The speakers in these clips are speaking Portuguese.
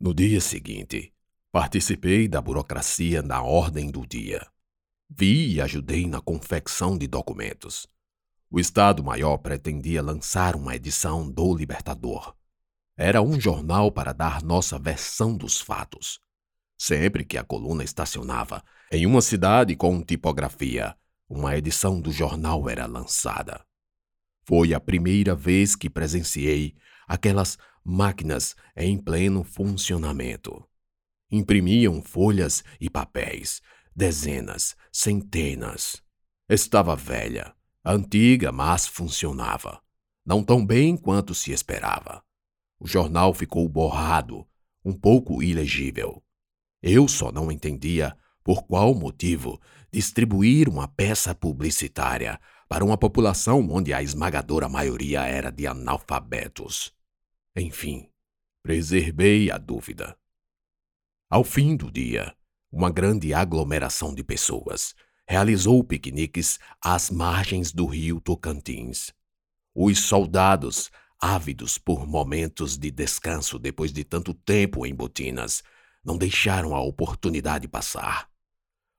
No dia seguinte, participei da burocracia na ordem do dia. Vi e ajudei na confecção de documentos. O Estado-Maior pretendia lançar uma edição do Libertador. Era um jornal para dar nossa versão dos fatos. Sempre que a coluna estacionava em uma cidade com tipografia, uma edição do jornal era lançada. Foi a primeira vez que presenciei aquelas máquinas em pleno funcionamento. Imprimiam folhas e papéis, dezenas, centenas. Estava velha, antiga, mas funcionava. Não tão bem quanto se esperava. O jornal ficou borrado, um pouco ilegível. Eu só não entendia por qual motivo distribuir uma peça publicitária para uma população onde a esmagadora maioria era de analfabetos. Enfim, preservei a dúvida. Ao fim do dia, uma grande aglomeração de pessoas realizou piqueniques às margens do rio Tocantins. Os soldados, ávidos por momentos de descanso depois de tanto tempo em botinas, não deixaram a oportunidade passar.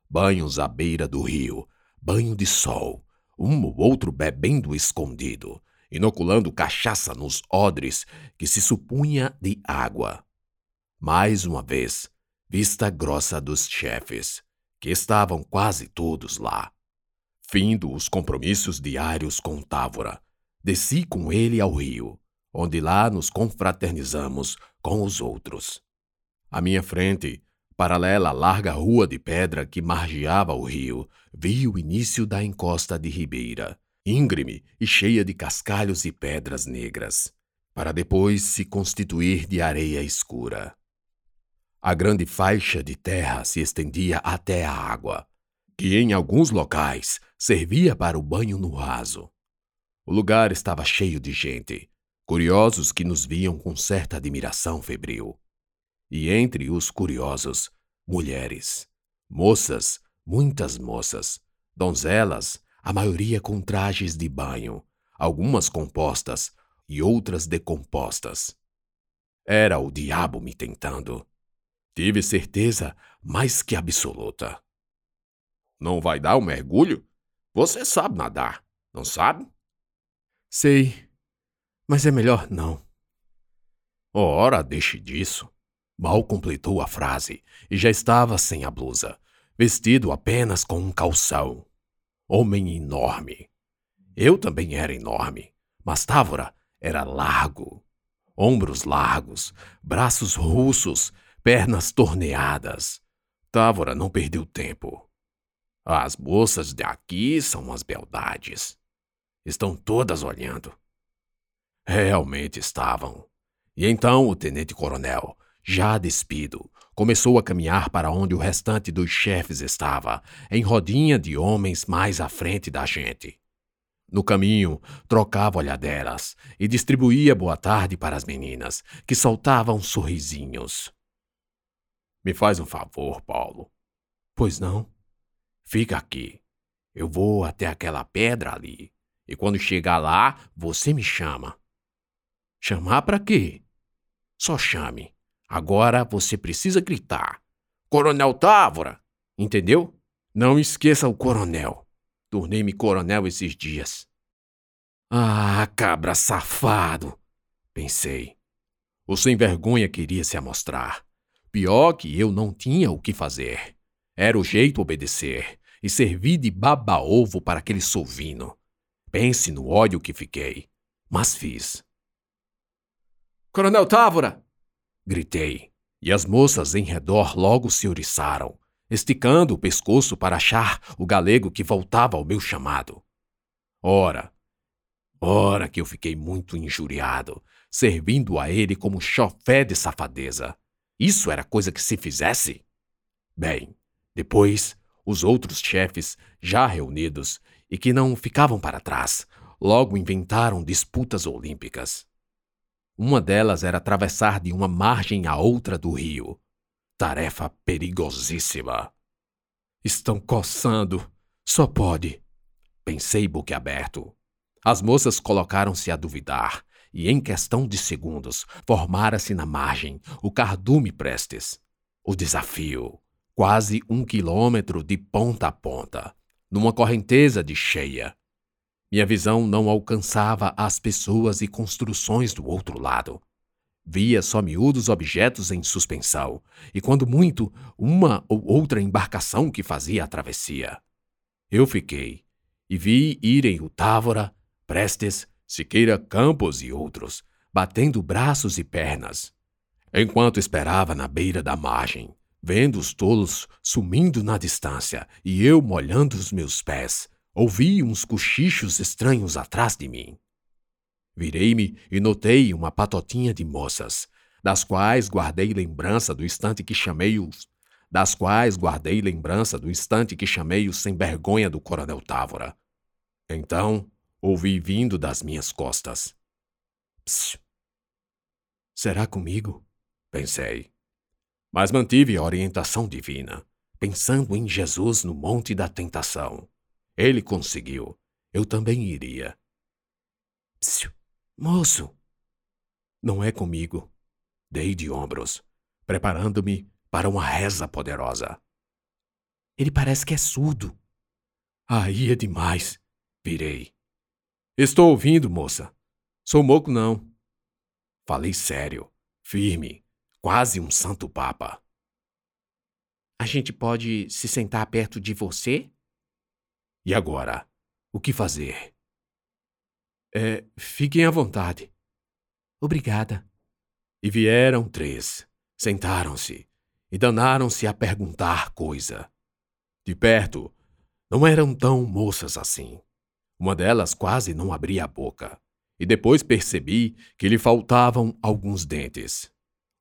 Banhos à beira do rio, banho de sol, um ou outro bebendo escondido, inoculando cachaça nos odres que se supunha de água. Mais uma vez, vista grossa dos chefes, que estavam quase todos lá. Findo os compromissos diários com Távora, desci com ele ao rio, onde lá nos confraternizamos com os outros. À minha frente, paralela à larga rua de pedra que margeava o rio, vi o início da encosta de Ribeira, íngreme e cheia de cascalhos e pedras negras, para depois se constituir de areia escura. A grande faixa de terra se estendia até a água, que em alguns locais servia para o banho no raso. O lugar estava cheio de gente, curiosos que nos viam com certa admiração febril e entre os curiosos, mulheres, moças, muitas moças, donzelas, a maioria com trajes de banho, algumas compostas e outras decompostas. Era o diabo me tentando. Tive certeza mais que absoluta. Não vai dar um mergulho? Você sabe nadar, não sabe? Sei, mas é melhor não. Ora, deixe disso. Mal completou a frase e já estava sem a blusa, vestido apenas com um calção. Homem enorme. Eu também era enorme, mas Távora era largo. Ombros largos, braços russos, pernas torneadas. Távora não perdeu tempo. As moças de aqui são umas beldades. Estão todas olhando. Realmente estavam. E então o tenente-coronel já despido, começou a caminhar para onde o restante dos chefes estava, em rodinha de homens mais à frente da gente. No caminho, trocava olhaderas e distribuía boa tarde para as meninas, que soltavam sorrisinhos. Me faz um favor, Paulo. Pois não? Fica aqui. Eu vou até aquela pedra ali. E quando chegar lá, você me chama. Chamar para quê? Só chame. Agora você precisa gritar: Coronel Távora! Entendeu? Não esqueça o coronel. Tornei-me coronel esses dias. Ah, cabra safado! Pensei. O sem vergonha queria se amostrar. Pior que eu não tinha o que fazer. Era o jeito obedecer e servir de baba-ovo para aquele sovino. Pense no ódio que fiquei. Mas fiz. Coronel Távora! Gritei, e as moças em redor logo se oriçaram, esticando o pescoço para achar o galego que voltava ao meu chamado. Ora, ora que eu fiquei muito injuriado, servindo a ele como chofé de safadeza. Isso era coisa que se fizesse? Bem, depois, os outros chefes, já reunidos e que não ficavam para trás, logo inventaram disputas olímpicas. Uma delas era atravessar de uma margem à outra do rio. Tarefa perigosíssima. Estão coçando. Só pode. Pensei boquiaberto. As moças colocaram-se a duvidar e em questão de segundos formara-se na margem o cardume Prestes. O desafio, quase um quilômetro de ponta a ponta, numa correnteza de cheia. Minha visão não alcançava as pessoas e construções do outro lado. Via só miúdos objetos em suspensão, e quando muito, uma ou outra embarcação que fazia a travessia. Eu fiquei, e vi irem o Távora, Prestes, Siqueira Campos e outros, batendo braços e pernas. Enquanto esperava na beira da margem, vendo os tolos sumindo na distância e eu molhando os meus pés, ouvi uns cochichos estranhos atrás de mim. Virei-me e notei uma patotinha de moças, das quais guardei lembrança do instante que chamei os das quais guardei lembrança do instante que chamei o sem vergonha do coronel Távora. Então, ouvi vindo das minhas costas. Psst. Será comigo? Pensei. Mas mantive a orientação divina, pensando em Jesus no Monte da Tentação. Ele conseguiu. Eu também iria. Psiu, moço! Não é comigo. Dei de ombros, preparando-me para uma reza poderosa. Ele parece que é surdo. Aí é demais. Virei. Estou ouvindo, moça. Sou moco, não. Falei sério, firme, quase um santo papa. A gente pode se sentar perto de você? E agora? O que fazer? É, fiquem à vontade. Obrigada. E vieram três, sentaram-se e danaram-se a perguntar coisa. De perto, não eram tão moças assim. Uma delas quase não abria a boca, e depois percebi que lhe faltavam alguns dentes.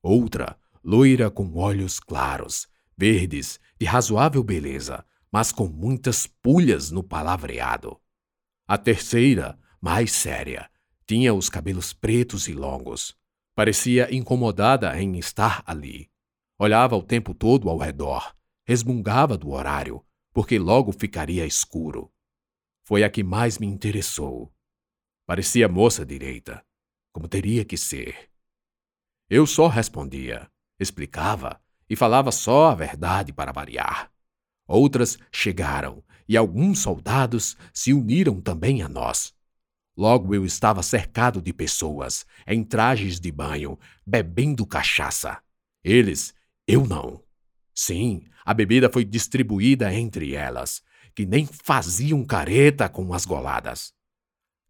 Outra, loira com olhos claros, verdes, de razoável beleza, mas com muitas pulhas no palavreado. A terceira, mais séria, tinha os cabelos pretos e longos. Parecia incomodada em estar ali. Olhava o tempo todo ao redor, resmungava do horário, porque logo ficaria escuro foi a que mais me interessou. Parecia moça direita, como teria que ser. Eu só respondia, explicava e falava só a verdade para variar. Outras chegaram e alguns soldados se uniram também a nós. Logo eu estava cercado de pessoas, em trajes de banho, bebendo cachaça. Eles, eu não. Sim, a bebida foi distribuída entre elas, que nem faziam careta com as goladas.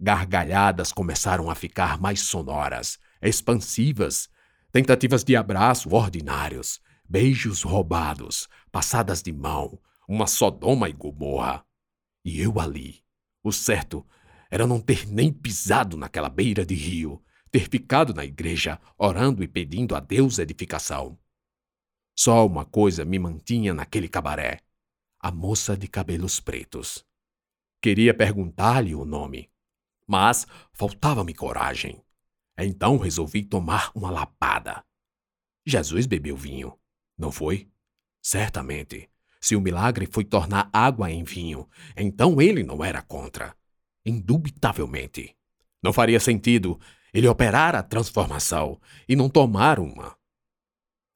Gargalhadas começaram a ficar mais sonoras, expansivas, tentativas de abraço ordinários, beijos roubados, passadas de mão, uma Sodoma e Gomorra. E eu ali. O certo era não ter nem pisado naquela beira de rio, ter ficado na igreja orando e pedindo a Deus edificação. Só uma coisa me mantinha naquele cabaré: a moça de cabelos pretos. Queria perguntar-lhe o nome, mas faltava-me coragem. Então resolvi tomar uma lapada. Jesus bebeu vinho, não foi? Certamente. Se o milagre foi tornar água em vinho, então ele não era contra. Indubitavelmente. Não faria sentido ele operar a transformação e não tomar uma.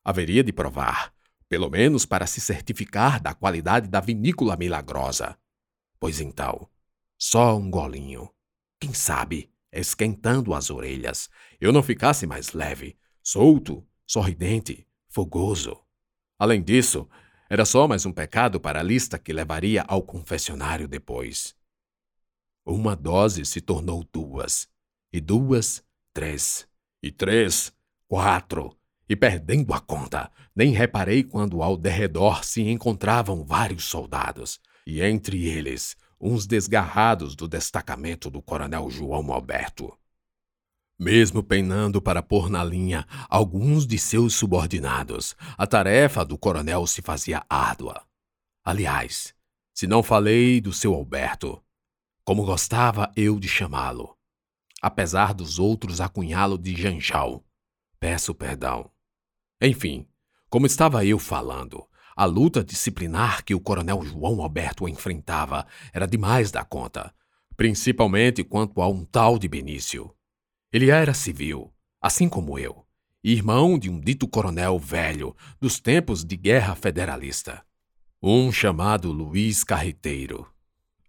Haveria de provar pelo menos para se certificar da qualidade da vinícola milagrosa. Pois então, só um golinho. Quem sabe, esquentando as orelhas, eu não ficasse mais leve, solto, sorridente, fogoso. Além disso, era só mais um pecado para a lista que levaria ao confessionário depois. Uma dose se tornou duas, e duas, três, e três, quatro, e perdendo a conta, nem reparei quando ao derredor se encontravam vários soldados, e entre eles uns desgarrados do destacamento do coronel João Alberto. Mesmo peinando para pôr na linha alguns de seus subordinados, a tarefa do coronel se fazia árdua. Aliás, se não falei do seu Alberto, como gostava eu de chamá-lo, apesar dos outros acunhá-lo de Janjal, peço perdão. Enfim, como estava eu falando, a luta disciplinar que o coronel João Alberto enfrentava era demais da conta, principalmente quanto a um tal de Benício. Ele era civil, assim como eu, irmão de um dito coronel velho dos tempos de guerra federalista. Um chamado Luiz Carreteiro.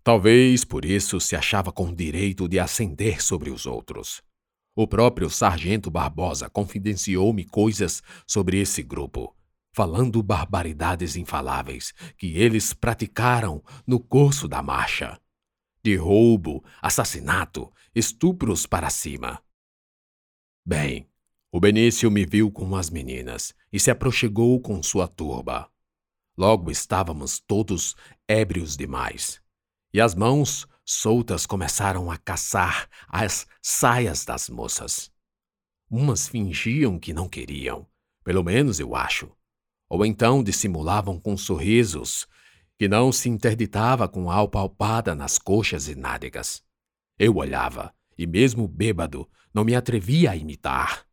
Talvez por isso se achava com direito de ascender sobre os outros. O próprio Sargento Barbosa confidenciou-me coisas sobre esse grupo, falando barbaridades infaláveis que eles praticaram no curso da marcha. De roubo, assassinato, estupros para cima. Bem, o Benício me viu com as meninas e se aproximou com sua turba. Logo estávamos todos ébrios demais, e as mãos soltas começaram a caçar as saias das moças. Umas fingiam que não queriam, pelo menos eu acho, ou então dissimulavam com sorrisos que não se interditava com a alpalpada nas coxas e nádegas. Eu olhava, e mesmo bêbado, não me atrevia a imitar.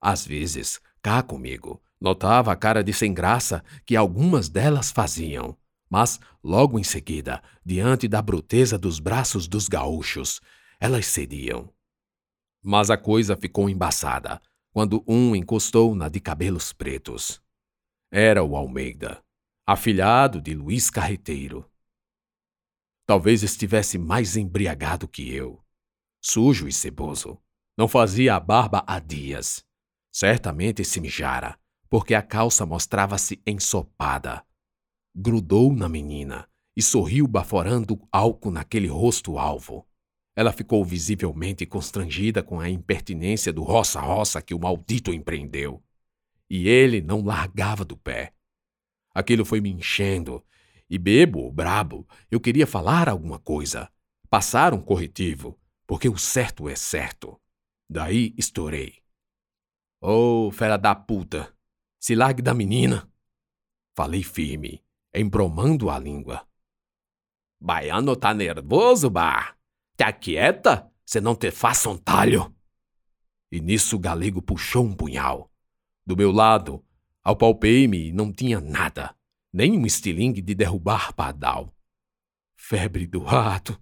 Às vezes, cá comigo, notava a cara de sem graça que algumas delas faziam, mas logo em seguida, diante da bruteza dos braços dos gaúchos, elas cediam. Mas a coisa ficou embaçada quando um encostou na de cabelos pretos. Era o Almeida, afilhado de Luiz Carreteiro. Talvez estivesse mais embriagado que eu, sujo e ceboso. Não fazia a barba há dias. Certamente se mijara, porque a calça mostrava-se ensopada. Grudou na menina e sorriu baforando álcool naquele rosto alvo. Ela ficou visivelmente constrangida com a impertinência do roça-roça que o maldito empreendeu. E ele não largava do pé. Aquilo foi me enchendo, e bebo, brabo, eu queria falar alguma coisa, passar um corretivo, porque o certo é certo. Daí estourei. Ô, oh, fera da puta, se largue da menina. Falei firme, embromando a língua. Baiano tá nervoso, bah? Te aquieta, se não te faça um talho. E nisso o galego puxou um punhal. Do meu lado, apalpei-me e não tinha nada, nem um estilingue de derrubar padal. Febre do rato.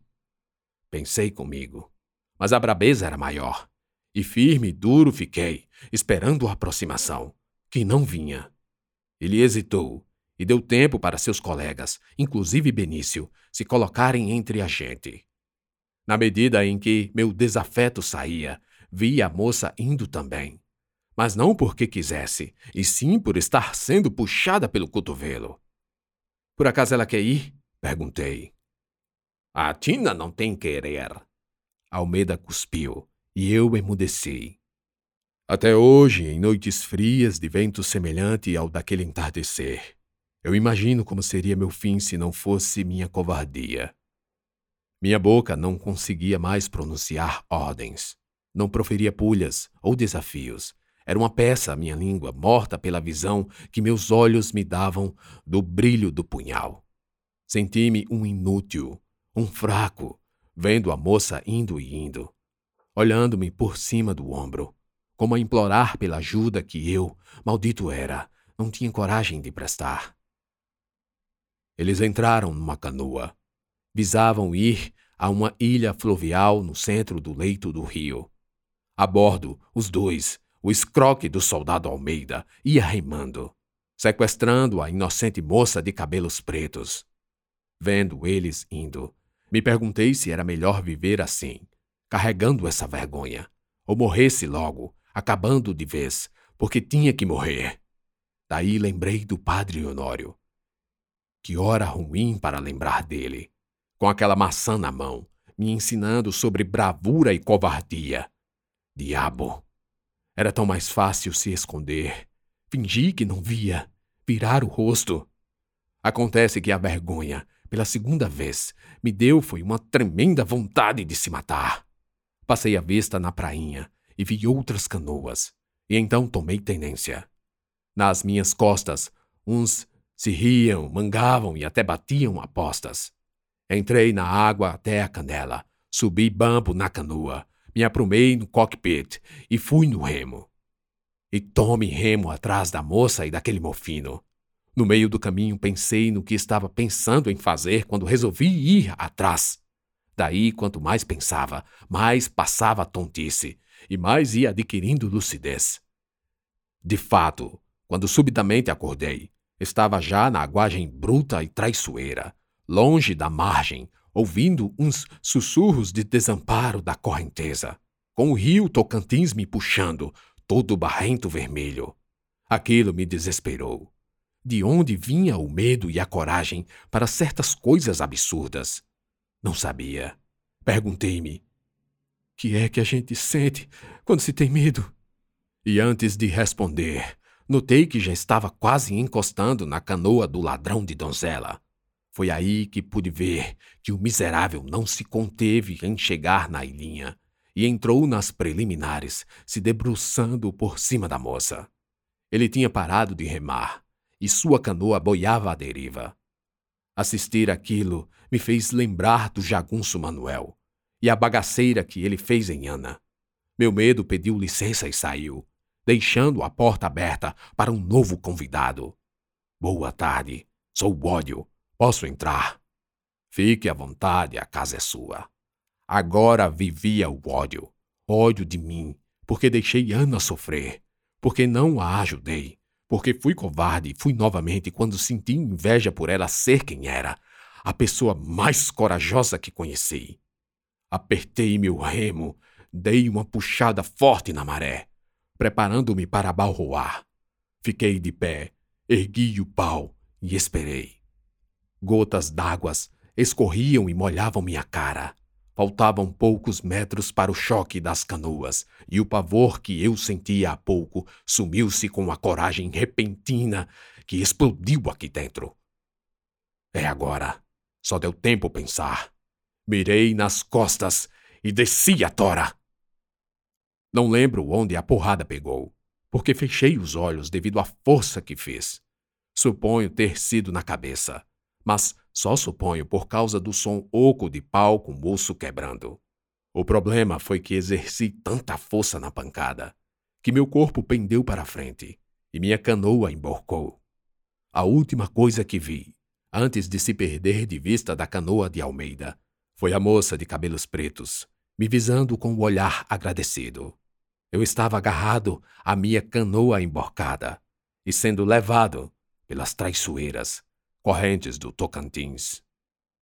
Pensei comigo, mas a brabeza era maior. E firme e duro fiquei, esperando a aproximação, que não vinha. Ele hesitou e deu tempo para seus colegas, inclusive Benício, se colocarem entre a gente. Na medida em que meu desafeto saía, vi a moça indo também. Mas não porque quisesse, e sim por estar sendo puxada pelo cotovelo. Por acaso ela quer ir? Perguntei. A Tina não tem querer. Almeida cuspiu e eu emudeci. Até hoje, em noites frias de vento semelhante ao daquele entardecer, eu imagino como seria meu fim se não fosse minha covardia. Minha boca não conseguia mais pronunciar ordens, não proferia pulhas ou desafios. Era uma peça, minha língua, morta pela visão que meus olhos me davam do brilho do punhal. Senti-me um inútil, um fraco, vendo a moça indo e indo olhando-me por cima do ombro, como a implorar pela ajuda que eu, maldito era, não tinha coragem de prestar. Eles entraram numa canoa. Visavam ir a uma ilha fluvial no centro do leito do rio. A bordo, os dois, o escroque do soldado Almeida, ia remando, sequestrando a inocente moça de cabelos pretos. Vendo eles indo, me perguntei se era melhor viver assim, carregando essa vergonha, ou morresse logo, acabando de vez, porque tinha que morrer. Daí lembrei do padre Honório. Que hora ruim para lembrar dele, com aquela maçã na mão, me ensinando sobre bravura e covardia. Diabo! Era tão mais fácil se esconder, fingir que não via, virar o rosto. Acontece que a vergonha, pela segunda vez, me deu foi uma tremenda vontade de se matar. Passei a vista na prainha e vi outras canoas, e então tomei tenência. Nas minhas costas, uns se riam, mangavam e até batiam apostas. Entrei na água até a canela, subi bambo na canoa, me aprumei no cockpit e fui no remo. E tome remo atrás da moça e daquele mofino. No meio do caminho pensei no que estava pensando em fazer quando resolvi ir atrás. Daí, quanto mais pensava, mais passava a tontice, e mais ia adquirindo lucidez. De fato, quando subitamente acordei, estava já na aguagem bruta e traiçoeira, longe da margem, ouvindo uns sussurros de desamparo da correnteza, com o rio Tocantins me puxando, todo barrento vermelho. Aquilo me desesperou. De onde vinha o medo e a coragem para certas coisas absurdas? Não sabia. Perguntei-me: que é que a gente sente quando se tem medo? E antes de responder, notei que já estava quase encostando na canoa do ladrão de donzela. Foi aí que pude ver que o miserável não se conteve em chegar na ilhinha e entrou nas preliminares, se debruçando por cima da moça. Ele tinha parado de remar e sua canoa boiava à deriva. Assistir aquilo me fez lembrar do jagunço Manuel e a bagaceira que ele fez em Ana. Meu medo pediu licença e saiu, deixando a porta aberta para um novo convidado. Boa tarde, sou o ódio, posso entrar? Fique à vontade, a casa é sua. Agora vivia o ódio, ódio de mim, porque deixei Ana sofrer, porque não a ajudei, porque fui covarde e fui novamente quando senti inveja por ela ser quem era, a pessoa mais corajosa que conheci. Apertei meu remo, dei uma puxada forte na maré, preparando-me para balroar. Fiquei de pé, ergui o pau e esperei. Gotas d'água escorriam e molhavam minha cara. Faltavam poucos metros para o choque das canoas, e o pavor que eu sentia há pouco sumiu-se com a coragem repentina que explodiu aqui dentro. É agora. Só deu tempo pensar. Mirei nas costas e desci a tora. Não lembro onde a porrada pegou, porque fechei os olhos devido à força que fiz. Suponho ter sido na cabeça, mas só suponho por causa do som oco de pau com o osso quebrando. O problema foi que exerci tanta força na pancada que meu corpo pendeu para frente e minha canoa emborcou. A última coisa que vi, antes de se perder de vista da canoa de Almeida, foi a moça de cabelos pretos, me visando com o um olhar agradecido. Eu estava agarrado à minha canoa emborcada e sendo levado pelas traiçoeiras correntes do Tocantins.